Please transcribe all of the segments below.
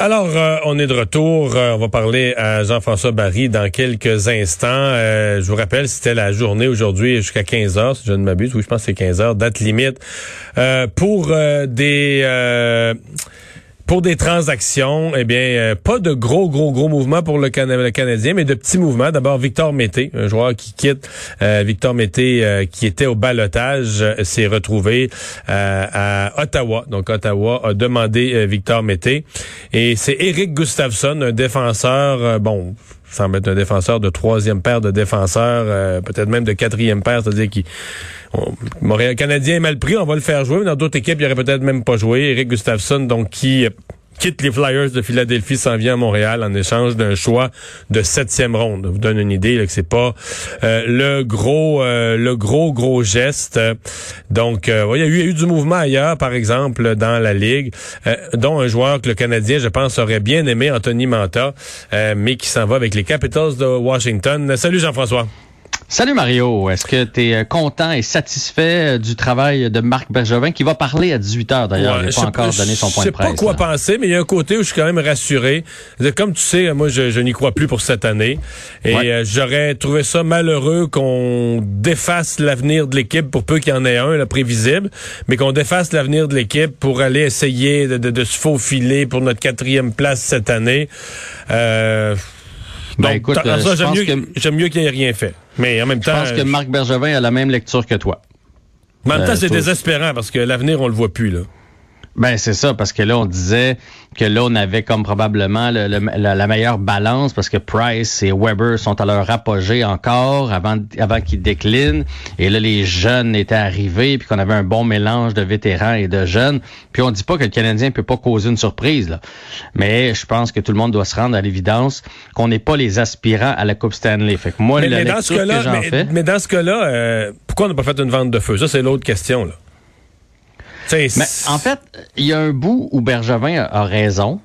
Alors, euh, on est de retour. Euh, on va parler à Jean-François Barry dans quelques instants. Euh, je vous rappelle, c'était la journée aujourd'hui jusqu'à 15 heures, si je ne m'abuse. Oui, je pense que c'est 15 heures, date limite. pour des pour des transactions, eh bien, euh, pas de gros, gros, gros mouvements pour le, Canadien, mais de petits mouvements. D'abord, Victor Mété, un joueur qui quitte. Euh, Victor Mété, euh, qui était au balotage, s'est retrouvé à Ottawa. Donc, Ottawa a demandé Victor Mété. Et c'est Eric Gustafsson, un défenseur, bon, semble être un défenseur de troisième paire de défenseurs, peut-être même de quatrième paire, c'est-à-dire qui Montréal Canadien est mal pris, on va le faire jouer, mais dans d'autres équipes, il aurait peut-être même pas joué. Eric Gustafsson, donc qui euh, quitte les Flyers de Philadelphie, s'en vient à Montréal en échange d'un choix de septième ronde. Je vous donne une idée là, que c'est pas euh, le gros, euh, le gros gros geste. Donc, il, y a eu, il y a eu du mouvement ailleurs, par exemple, dans la ligue, dont un joueur que le Canadien, je pense, aurait bien aimé, Anthony Manta, mais qui s'en va avec les Capitals de Washington. Salut Jean-François. Salut Mario, est-ce que tu es euh, content et satisfait euh, du travail de Marc Bergevin qui va parler à 18 h d'ailleurs, il n'a pas encore donné son point de presse. Je sais pas quoi penser, mais il y a un côté où je suis quand même rassuré. Comme tu sais, moi je, n'y crois plus pour cette année et euh, j'aurais trouvé ça malheureux qu'on défasse l'avenir de l'équipe pour peu qu'il y en ait un, le prévisible, mais qu'on défasse l'avenir de l'équipe pour aller essayer de, se faufiler pour notre quatrième place cette année. Euh, ben, écoute, j'aime mieux, mieux qu'il ait rien fait. Mais en même temps. Je pense que Marc Bergevin a la même lecture que toi. En même temps, euh, c'est désespérant parce que l'avenir, on le voit plus, là. Ben c'est ça, parce que là, on disait que là, on avait comme probablement la, meilleure balance parce que Price et Weber sont à leur apogée encore avant, avant qu'ils déclinent. Et là, les jeunes étaient arrivés, puis qu'on avait un bon mélange de vétérans et de jeunes. Puis on dit pas que le Canadien peut pas causer une surprise, là. Mais je pense que tout le monde doit se rendre à l'évidence qu'on n'est pas les aspirants à la Coupe Stanley. Fait que moi, mais, dans ce cas-là, mais, dans ce cas-là, pourquoi on n'a pas fait une vente de feu? Ça, c'est l'autre question, là. Mais en fait, il y a un bout où Bergevin a, raison.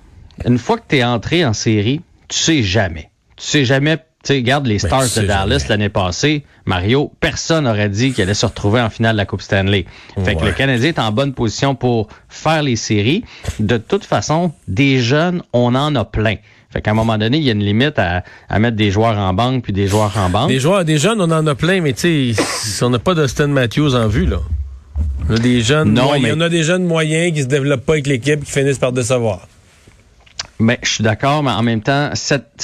Une fois que tu es entré en série, tu sais jamais. Tu sais jamais tu sais, regarde les Stars de Dallas l'année passée, Mario, personne n'aurait dit qu'il allait se retrouver en finale de la Coupe Stanley. Fait que le Canadien est en bonne position pour faire les séries. De toute façon, des jeunes, on en a plein. Fait qu'à un moment donné, il y a une limite à, mettre des joueurs en banque puis des joueurs en banque. Des joueurs, des jeunes, on en a plein, mais tu sais, on n'a pas d'Austin Matthews en vue, là. On a des jeunes, non, mais... on a des jeunes moyens qui se développent pas avec l'équipe, qui finissent par décevoir. Mais je suis d'accord, mais en même temps,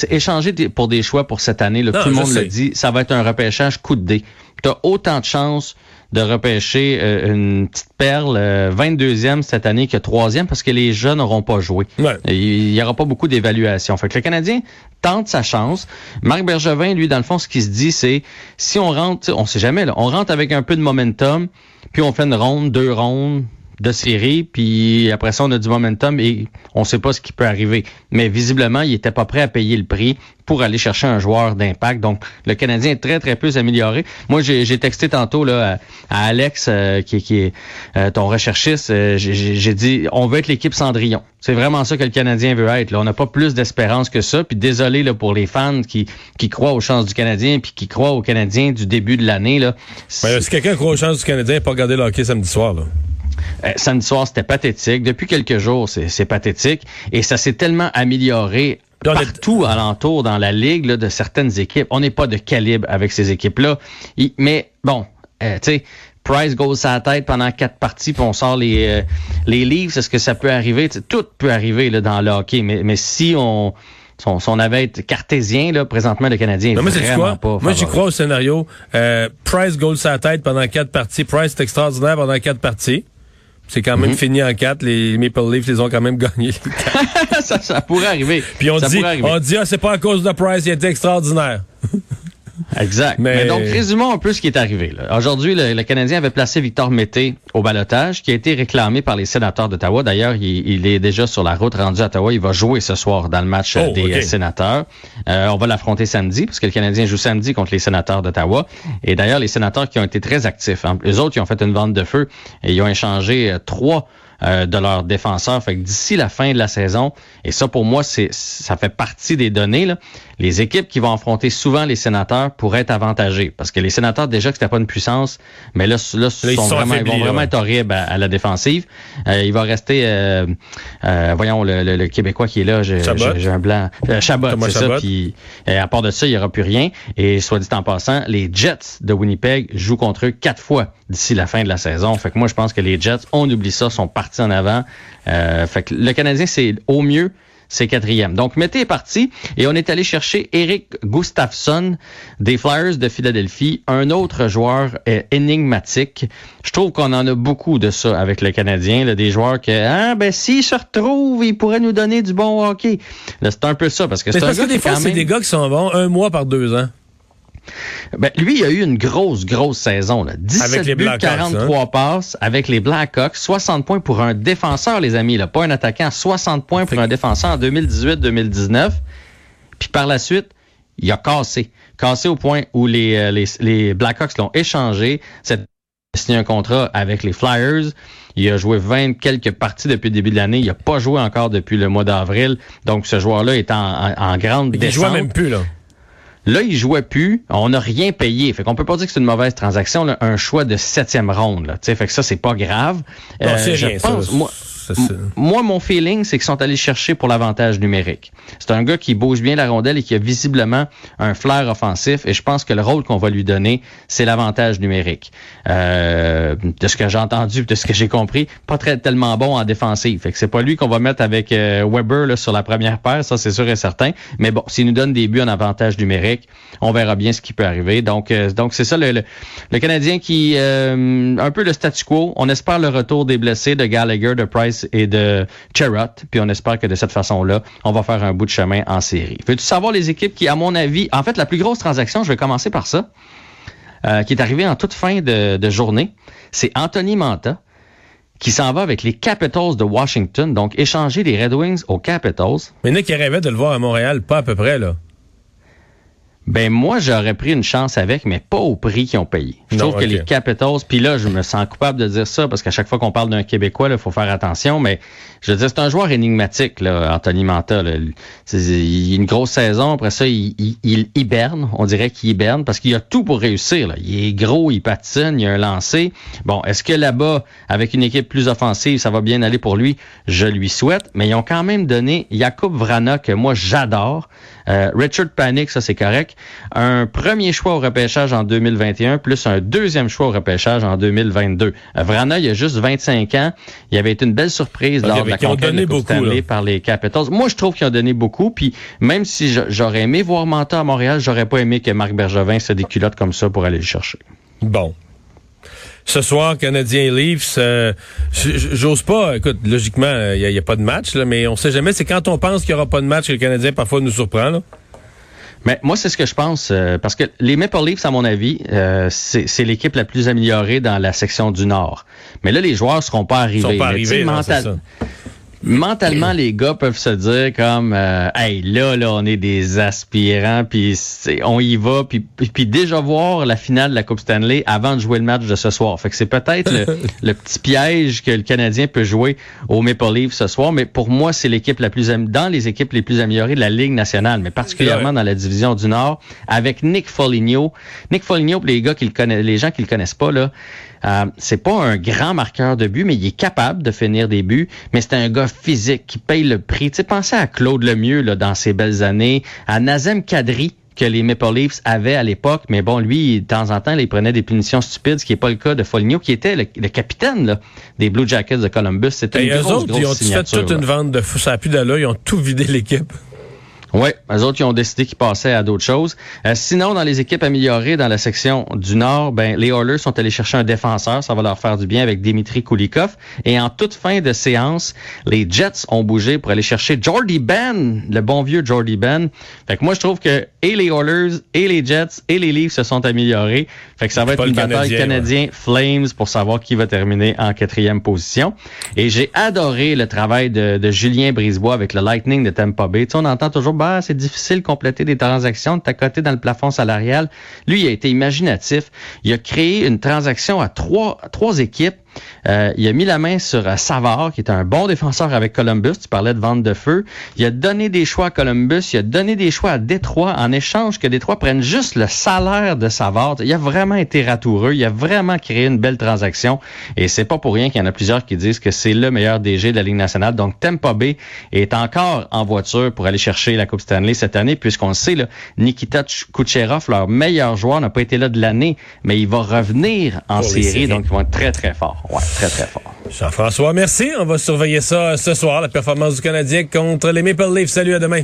échanger pour des choix pour cette année, tout le monde le dit, ça va être un repêchage coup de dé. Tu as autant de chances de repêcher euh, une petite perle 22e euh, cette année que 3e parce que les jeunes n'auront pas joué. Il n'y aura pas beaucoup d'évaluation. Fait que le Canadien tente sa chance. Marc Bergevin, lui, dans le fond, ce qu'il se dit, c'est si on rentre, on sait jamais, là, on rentre avec un peu de momentum, puis on fait une ronde, deux rondes, de série, puis après ça, on a du momentum et on sait pas ce qui peut arriver. Mais visiblement, il était pas prêt à payer le prix pour aller chercher un joueur d'impact. Donc, le Canadien est très, très peu amélioré. Moi, j'ai texté tantôt là, à, Alex, euh, qui, qui, est euh, ton recherchiste, euh, j'ai dit, on veut être l'équipe Cendrillon. C'est vraiment ça que le Canadien veut être. Là. On n'a pas plus d'espérance que ça. Puis désolé là, pour les fans qui, qui croient aux chances du Canadien puis qui croient aux Canadiens du début de l'année. Là. Ben, si quelqu'un croit aux chances du Canadien, pas regarder le hockey samedi soir. Là. Euh, samedi soir, c'était pathétique. Depuis quelques jours, c'est pathétique. Et ça s'est tellement amélioré partout alentour dans la ligue de certaines équipes. On n'est pas de calibre avec ces équipes-là. Mais bon, euh, tu sais, Price goes sa tête pendant quatre parties, puis on sort les, euh, les livres. Est-ce que ça peut arriver? tout peut arriver là, dans le hockey. Mais, mais si on... son on avait été cartésien, là, présentement, le Canadien est vraiment pas Moi, j'y crois au scénario. Price goal sa tête pendant quatre parties. Price est extraordinaire pendant quatre parties. C'est quand même mhm. fini en quatre. Les Maple Leafs les ont quand même gagné. ça, ça, pourrait arriver. Puis on dit, on dit, ah, c'est pas à cause de Price, il était extraordinaire. Exact. Mais... donc, résumons un peu ce qui est arrivé. Aujourd'hui, le, Canadien avait placé Victor Mété au balotage, qui a été réclamé par les sénateurs d'Ottawa. D'ailleurs, il, est déjà sur la route rendu à Ottawa. Il va jouer ce soir dans le match oh, des sénateurs. Euh, on va l'affronter samedi, parce que le Canadien joue samedi contre les sénateurs d'Ottawa. Et d'ailleurs, les sénateurs qui ont été très actifs. Hein. Les autres, ils ont fait une vente de feu et ils ont échangé euh, trois euh, de leurs défenseurs. Fait que d'ici la fin de la saison, et ça pour moi, c'est ça fait partie des données, là, les équipes qui vont affronter souvent les sénateurs pourraient être avantagées. Parce que les sénateurs, déjà que c'était pas une puissance, mais là, là, sont vraiment, ils vont vraiment être horribles à, la défensive. Euh, il va rester, euh, voyons, le, Québécois qui est là, j'ai un blanc. Chabot, c'est ça. Puis à part de ça, il y aura plus rien. Et soit dit en passant, les Jets de Winnipeg jouent contre eux quatre fois d'ici la fin de la saison. Fait que moi, je pense que les Jets, on oublie ça, sont partis en avant. Euh, fait que le Canadien, c'est au mieux c'est quatrième. Donc, Mété est parti et on est allé chercher Eric Gustafsson des Flyers de Philadelphie, un autre joueur euh, énigmatique. Je trouve qu'on en a beaucoup de ça avec le Canadien, des joueurs que, ah, ben, s'il se retrouve, il pourrait nous donner du bon hockey. C'est un peu ça, parce que c'est Parce que des fois, c'est des gars qui sont bons un mois par deux ans. Ben, lui, il a eu une grosse, grosse saison. Là. 17 buts, 43 hein? passes avec les Blackhawks, 60 points pour un défenseur, les amis. Là, pas un attaquant, 60 points pour un défenseur en 2018-2019. Puis par la suite, il a cassé. Cassé au point où les, euh, les, les Blackhawks l'ont échangé. C'est signé un contrat avec les Flyers. Il a joué 20 quelques parties depuis le début de l'année. Il n'a pas joué encore depuis le mois d'avril. Donc, ce joueur-là est en, en, grande descente. Il joue même plus, là. Là, il jouait plus. On n'a rien payé. Fait qu'on peut pas dire que c'est une mauvaise transaction. un choix de septième ronde. Là. fait que ça, c'est pas grave. Non, euh, je pense, moi, moi, mon feeling, c'est qu'ils sont allés chercher pour l'avantage numérique. C'est un gars qui bouge bien la rondelle et qui a visiblement un flair offensif. Et je pense que le rôle qu'on va lui donner, c'est l'avantage numérique. Euh, de ce que j'ai entendu, de ce que j'ai compris, pas très tellement bon en défensive. Fait que c'est pas lui qu'on va mettre avec euh, Weber là, sur la première paire, ça c'est sûr et certain. Mais bon, s'il nous donne des buts en avantage numérique, on verra bien ce qui peut arriver. Donc, euh, donc c'est ça le, le, Canadien qui un peu le statu quo. On espère le retour des blessés de Gallagher, de Price et de Cherrot. Puis on espère que de cette façon-là, on va faire un bout de chemin en série. Veux-tu savoir les équipes qui, à mon avis, en fait, la plus grosse transaction, je vais commencer par ça, euh, qui est arrivée en toute fin de, journée, c'est Anthony Manta qui s'en va avec les Capitals de Washington, donc échanger les Red Wings aux Capitals. Mais Nick rêvait de le voir à Montréal, pas à peu près, là. Ben moi, j'aurais pris une chance avec, mais pas au prix qu'ils ont payé. Je trouve que les Capitals, puis là, je me sens coupable de dire ça parce qu'à chaque fois qu'on parle d'un Québécois, il faut faire attention. Mais je veux dire, c'est un joueur énigmatique, là, Anthony Manta. Là. Il a une grosse saison. Après ça, il, il, hiberne. On dirait qu'il hiberne parce qu'il a tout pour réussir. Là. Il est gros, il patine, il a un lancé. Bon, est-ce que là-bas, avec une équipe plus offensive, ça va bien aller pour lui? Je lui souhaite. Mais ils ont quand même donné Jakub Vrana, que moi, j'adore. Euh, Richard Panic, ça c'est correct. Un premier choix au repêchage en 2021, plus un deuxième choix au repêchage en 2022. Euh, Vrana, il y a juste 25 ans. Il avait été une belle surprise lors de la conquête de beaucoup, par les Capitals. Moi, je trouve qu'ils ont donné beaucoup. Puis même si j'aurais aimé voir Manta à Montréal, j'aurais pas aimé que Marc Bergevin se des culottes comme ça pour aller le chercher. Bon, ce soir, Canadien Leafs, euh, j'ose pas, écoute, logiquement, il n'y a, pas de match, là, mais on sait jamais, c'est quand on pense qu'il n'y aura pas de match que le Canadien parfois nous surprend. Là. Mais moi, c'est ce que je pense, euh, parce que les Maple Leafs, à mon avis, euh, c'est l'équipe la plus améliorée dans la section du Nord. Mais là, les joueurs seront pas arrivés. Ils sont pas arrivés, mentalement les gars peuvent se dire comme euh, hey là là on est des aspirants puis on y va puis puis déjà voir la finale de la Coupe Stanley avant de jouer le match de ce soir. Fait que c'est peut-être le, petit piège que le Canadien peut jouer au Maple Leafs ce soir, mais pour moi c'est l'équipe la plus dans les équipes les plus améliorées de la Ligue nationale, mais particulièrement dans la division du Nord avec Nick Foligno. Nick Foligno pour les gars qui le connaissent les gens qui le connaissent pas là, euh, c'est pas un grand marqueur de but, mais il est capable de finir des buts. Mais c'est un gars physique qui paye le prix. Tu sais, pensez à Claude Lemieux là, dans ses belles années, à Nazem Kadri que les Maple Leafs avaient à l'époque, mais bon, lui, de temps en temps, il prenait des punitions stupides, ce qui n'est pas le cas de Foligno, qui était le, capitaine là, des Blue Jackets de Columbus. C'était une grosse, autres, ils ont fait toute une vente de fou? Ça a plus d'allure, ils ont tout vidé l'équipe. Oui, les autres, ils ont décidé qu'ils passaient à d'autres choses. Euh, sinon, dans les équipes améliorées dans la section du Nord, ben, les Oilers sont allés chercher un défenseur. Ça va leur faire du bien avec Dimitri Kulikov. Et en toute fin de séance, les Jets ont bougé pour aller chercher Jordy Ben, le bon vieux Jordy Ben. Fait que moi, je trouve que et les Oilers, et les Jets, et les Leafs se sont améliorés. Fait que ça va être une bataille canadien, Flames pour savoir qui va terminer en quatrième position. Et j'ai adoré le travail de, de Julien Brisebois avec le Lightning de Tampa Bay. Tu on entend toujours c'est difficile de compléter des transactions, de côté dans le plafond salarial. Lui, il a été imaginatif. Il a créé une transaction à trois, trois équipes euh, il a mis la main sur euh, Savard, qui est un bon défenseur avec Columbus. Tu parlais de vente de feu. Il a donné des choix à Columbus. Il a donné des choix à Détroit en échange que Détroit prenne juste le salaire de Savard. Il a vraiment été ratoureux. Il a vraiment créé une belle transaction. Et c'est pas pour rien qu'il y en a plusieurs qui disent que c'est le meilleur DG de la Ligue nationale. Donc, Tampa Bay est encore en voiture pour aller chercher la Coupe Stanley cette année, puisqu'on le sait, là, Nikita Kucherov, leur meilleur joueur, n'a pas été là de l'année, mais il va revenir en série, donc ils vont être très, très forts. Très, très fort. Jean-François, merci. On va surveiller ça ce soir, la performance du Canadien contre les Maple Leafs. Salut, à demain.